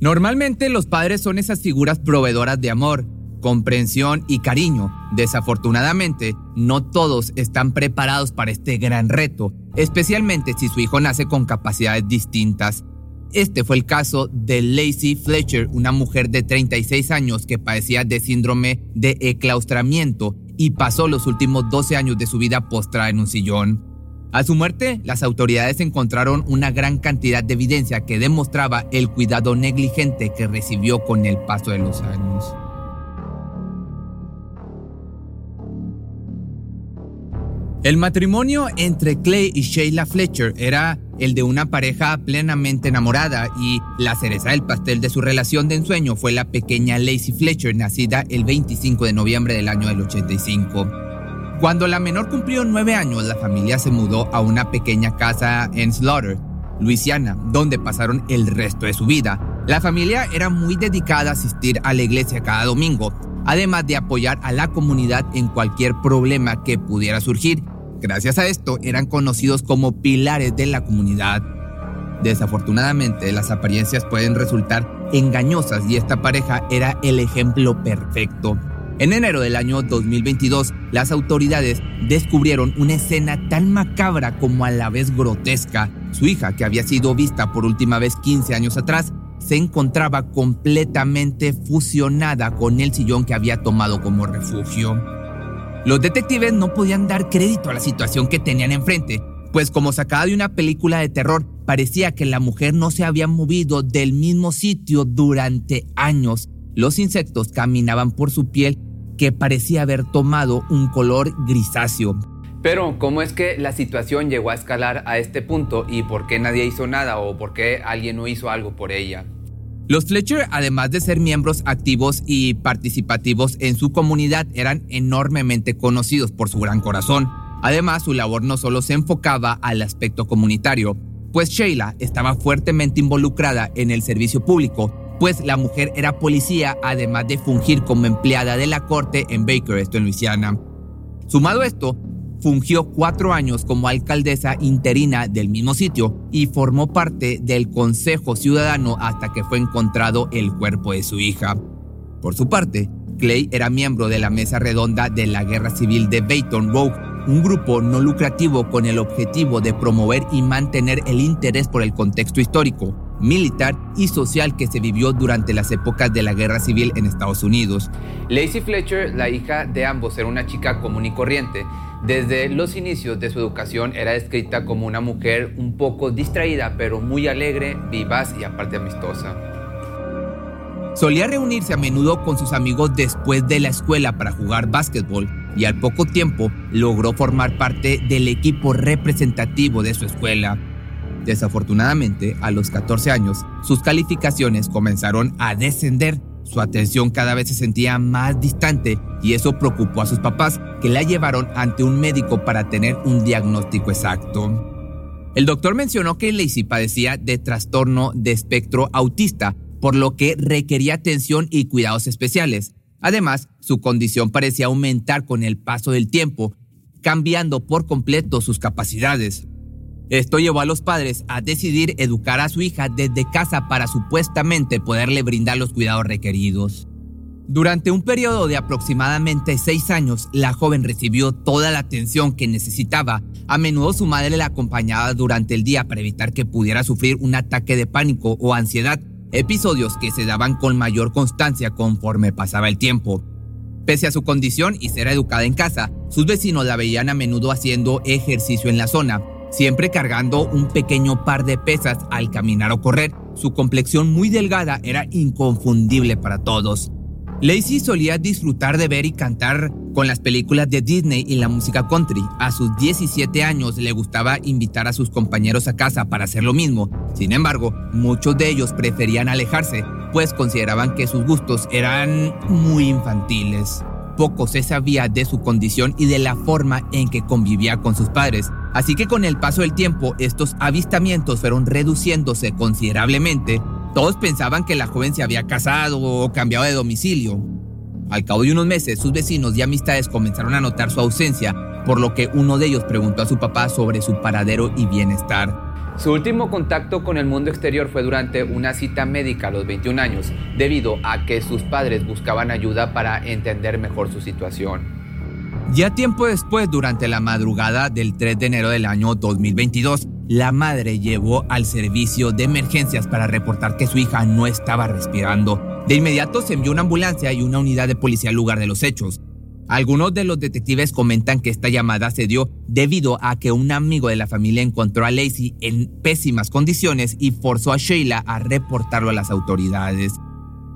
Normalmente los padres son esas figuras proveedoras de amor, comprensión y cariño. Desafortunadamente, no todos están preparados para este gran reto, especialmente si su hijo nace con capacidades distintas. Este fue el caso de Lacey Fletcher, una mujer de 36 años que padecía de síndrome de enclaustramiento y pasó los últimos 12 años de su vida postrada en un sillón. A su muerte, las autoridades encontraron una gran cantidad de evidencia que demostraba el cuidado negligente que recibió con el paso de los años. El matrimonio entre Clay y Sheila Fletcher era el de una pareja plenamente enamorada y la cereza del pastel de su relación de ensueño fue la pequeña Lacey Fletcher, nacida el 25 de noviembre del año del 85. Cuando la menor cumplió nueve años, la familia se mudó a una pequeña casa en Slaughter, Luisiana, donde pasaron el resto de su vida. La familia era muy dedicada a asistir a la iglesia cada domingo, además de apoyar a la comunidad en cualquier problema que pudiera surgir Gracias a esto eran conocidos como pilares de la comunidad. Desafortunadamente, las apariencias pueden resultar engañosas y esta pareja era el ejemplo perfecto. En enero del año 2022, las autoridades descubrieron una escena tan macabra como a la vez grotesca. Su hija, que había sido vista por última vez 15 años atrás, se encontraba completamente fusionada con el sillón que había tomado como refugio. Los detectives no podían dar crédito a la situación que tenían enfrente, pues como sacada de una película de terror, parecía que la mujer no se había movido del mismo sitio durante años. Los insectos caminaban por su piel que parecía haber tomado un color grisáceo. Pero, ¿cómo es que la situación llegó a escalar a este punto y por qué nadie hizo nada o por qué alguien no hizo algo por ella? Los Fletcher, además de ser miembros activos y participativos en su comunidad, eran enormemente conocidos por su gran corazón. Además, su labor no solo se enfocaba al aspecto comunitario, pues Sheila estaba fuertemente involucrada en el servicio público, pues la mujer era policía, además de fungir como empleada de la corte en Baker, esto en Luisiana. Sumado a esto, Fungió cuatro años como alcaldesa interina del mismo sitio y formó parte del Consejo Ciudadano hasta que fue encontrado el cuerpo de su hija. Por su parte, Clay era miembro de la mesa redonda de la Guerra Civil de Baton Rouge, un grupo no lucrativo con el objetivo de promover y mantener el interés por el contexto histórico, militar y social que se vivió durante las épocas de la Guerra Civil en Estados Unidos. Lacey Fletcher, la hija de ambos, era una chica común y corriente desde los inicios de su educación era descrita como una mujer un poco distraída, pero muy alegre, vivaz y aparte amistosa. Solía reunirse a menudo con sus amigos después de la escuela para jugar básquetbol y al poco tiempo logró formar parte del equipo representativo de su escuela. Desafortunadamente, a los 14 años, sus calificaciones comenzaron a descender su atención cada vez se sentía más distante y eso preocupó a sus papás, que la llevaron ante un médico para tener un diagnóstico exacto. El doctor mencionó que Lacey padecía de trastorno de espectro autista, por lo que requería atención y cuidados especiales. Además, su condición parecía aumentar con el paso del tiempo, cambiando por completo sus capacidades. Esto llevó a los padres a decidir educar a su hija desde casa para supuestamente poderle brindar los cuidados requeridos. Durante un periodo de aproximadamente seis años, la joven recibió toda la atención que necesitaba. A menudo su madre la acompañaba durante el día para evitar que pudiera sufrir un ataque de pánico o ansiedad, episodios que se daban con mayor constancia conforme pasaba el tiempo. Pese a su condición y ser educada en casa, sus vecinos la veían a menudo haciendo ejercicio en la zona, siempre cargando un pequeño par de pesas al caminar o correr. Su complexión muy delgada era inconfundible para todos. Lacey solía disfrutar de ver y cantar con las películas de Disney y la música country. A sus 17 años le gustaba invitar a sus compañeros a casa para hacer lo mismo. Sin embargo, muchos de ellos preferían alejarse, pues consideraban que sus gustos eran muy infantiles. Poco se sabía de su condición y de la forma en que convivía con sus padres. Así que con el paso del tiempo, estos avistamientos fueron reduciéndose considerablemente todos pensaban que la joven se había casado o cambiado de domicilio. Al cabo de unos meses, sus vecinos y amistades comenzaron a notar su ausencia, por lo que uno de ellos preguntó a su papá sobre su paradero y bienestar. Su último contacto con el mundo exterior fue durante una cita médica a los 21 años, debido a que sus padres buscaban ayuda para entender mejor su situación. Ya tiempo después, durante la madrugada del 3 de enero del año 2022, la madre llevó al servicio de emergencias para reportar que su hija no estaba respirando. De inmediato se envió una ambulancia y una unidad de policía al lugar de los hechos. Algunos de los detectives comentan que esta llamada se dio debido a que un amigo de la familia encontró a Lacey en pésimas condiciones y forzó a Sheila a reportarlo a las autoridades.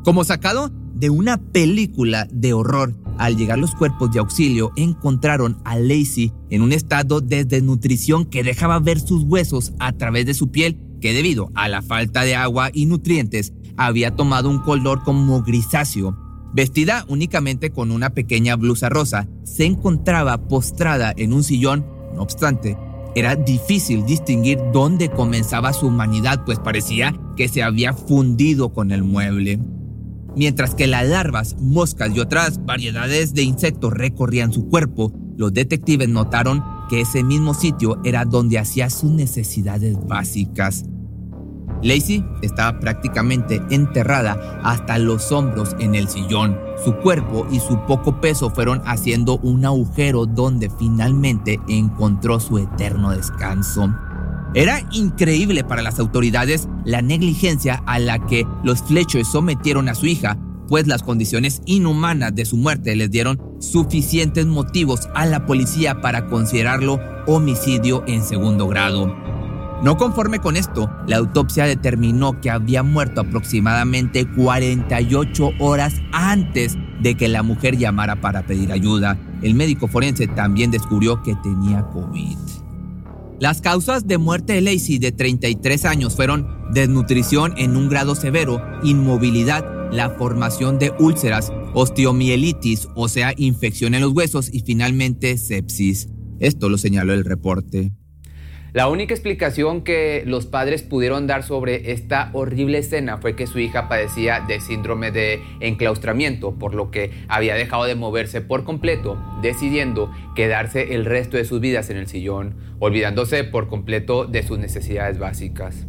Como sacado de una película de horror, al llegar los cuerpos de auxilio, encontraron a Lacey en un estado de desnutrición que dejaba ver sus huesos a través de su piel, que debido a la falta de agua y nutrientes había tomado un color como grisáceo. Vestida únicamente con una pequeña blusa rosa, se encontraba postrada en un sillón, no obstante, era difícil distinguir dónde comenzaba su humanidad, pues parecía que se había fundido con el mueble. Mientras que las larvas, moscas y otras variedades de insectos recorrían su cuerpo, los detectives notaron que ese mismo sitio era donde hacía sus necesidades básicas. Lacey estaba prácticamente enterrada hasta los hombros en el sillón. Su cuerpo y su poco peso fueron haciendo un agujero donde finalmente encontró su eterno descanso. Era increíble para las autoridades la negligencia a la que los Fletcher sometieron a su hija, pues las condiciones inhumanas de su muerte les dieron suficientes motivos a la policía para considerarlo homicidio en segundo grado. No conforme con esto, la autopsia determinó que había muerto aproximadamente 48 horas antes de que la mujer llamara para pedir ayuda. El médico forense también descubrió que tenía COVID. Las causas de muerte de Lacey de 33 años fueron desnutrición en un grado severo, inmovilidad, la formación de úlceras, osteomielitis, o sea, infección en los huesos y finalmente sepsis. Esto lo señaló el reporte. La única explicación que los padres pudieron dar sobre esta horrible escena fue que su hija padecía de síndrome de enclaustramiento, por lo que había dejado de moverse por completo, decidiendo quedarse el resto de sus vidas en el sillón, olvidándose por completo de sus necesidades básicas.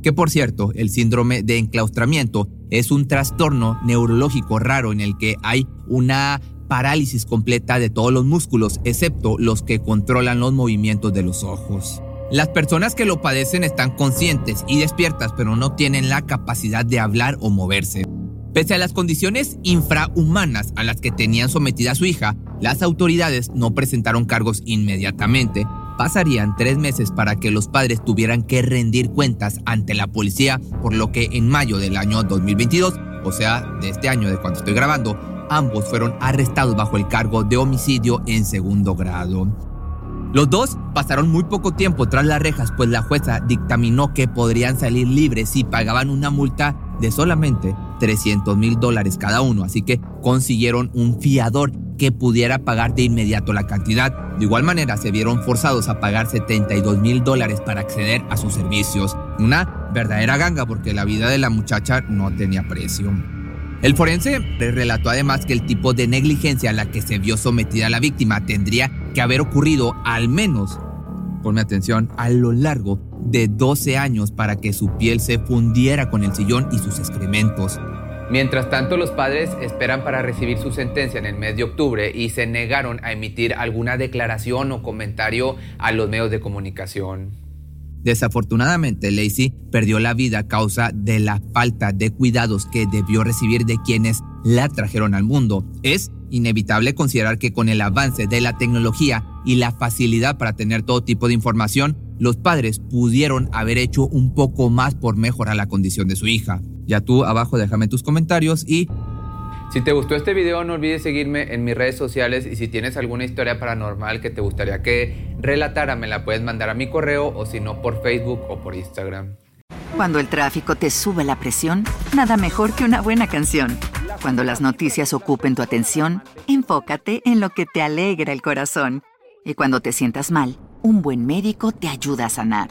Que por cierto, el síndrome de enclaustramiento es un trastorno neurológico raro en el que hay una parálisis completa de todos los músculos, excepto los que controlan los movimientos de los ojos. Las personas que lo padecen están conscientes y despiertas, pero no tienen la capacidad de hablar o moverse. Pese a las condiciones infrahumanas a las que tenían sometida a su hija, las autoridades no presentaron cargos inmediatamente. Pasarían tres meses para que los padres tuvieran que rendir cuentas ante la policía, por lo que en mayo del año 2022, o sea, de este año de cuando estoy grabando, Ambos fueron arrestados bajo el cargo de homicidio en segundo grado. Los dos pasaron muy poco tiempo tras las rejas, pues la jueza dictaminó que podrían salir libres si pagaban una multa de solamente 300 mil dólares cada uno, así que consiguieron un fiador que pudiera pagar de inmediato la cantidad. De igual manera, se vieron forzados a pagar 72 mil dólares para acceder a sus servicios. Una verdadera ganga porque la vida de la muchacha no tenía precio. El forense relató además que el tipo de negligencia a la que se vio sometida la víctima tendría que haber ocurrido al menos, ponme atención, a lo largo de 12 años para que su piel se fundiera con el sillón y sus excrementos. Mientras tanto, los padres esperan para recibir su sentencia en el mes de octubre y se negaron a emitir alguna declaración o comentario a los medios de comunicación. Desafortunadamente, Lacey perdió la vida a causa de la falta de cuidados que debió recibir de quienes la trajeron al mundo. Es inevitable considerar que con el avance de la tecnología y la facilidad para tener todo tipo de información, los padres pudieron haber hecho un poco más por mejorar la condición de su hija. Ya tú abajo déjame tus comentarios y Si te gustó este video no olvides seguirme en mis redes sociales y si tienes alguna historia paranormal que te gustaría que relatara me la puedes mandar a mi correo o si no por Facebook o por Instagram. Cuando el tráfico te sube la presión, nada mejor que una buena canción. Cuando las noticias ocupen tu atención, enfócate en lo que te alegra el corazón. Y cuando te sientas mal, un buen médico te ayuda a sanar.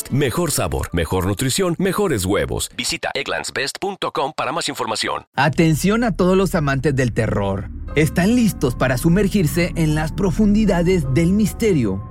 Mejor sabor, mejor nutrición, mejores huevos. Visita egglandsbest.com para más información. Atención a todos los amantes del terror. ¿Están listos para sumergirse en las profundidades del misterio?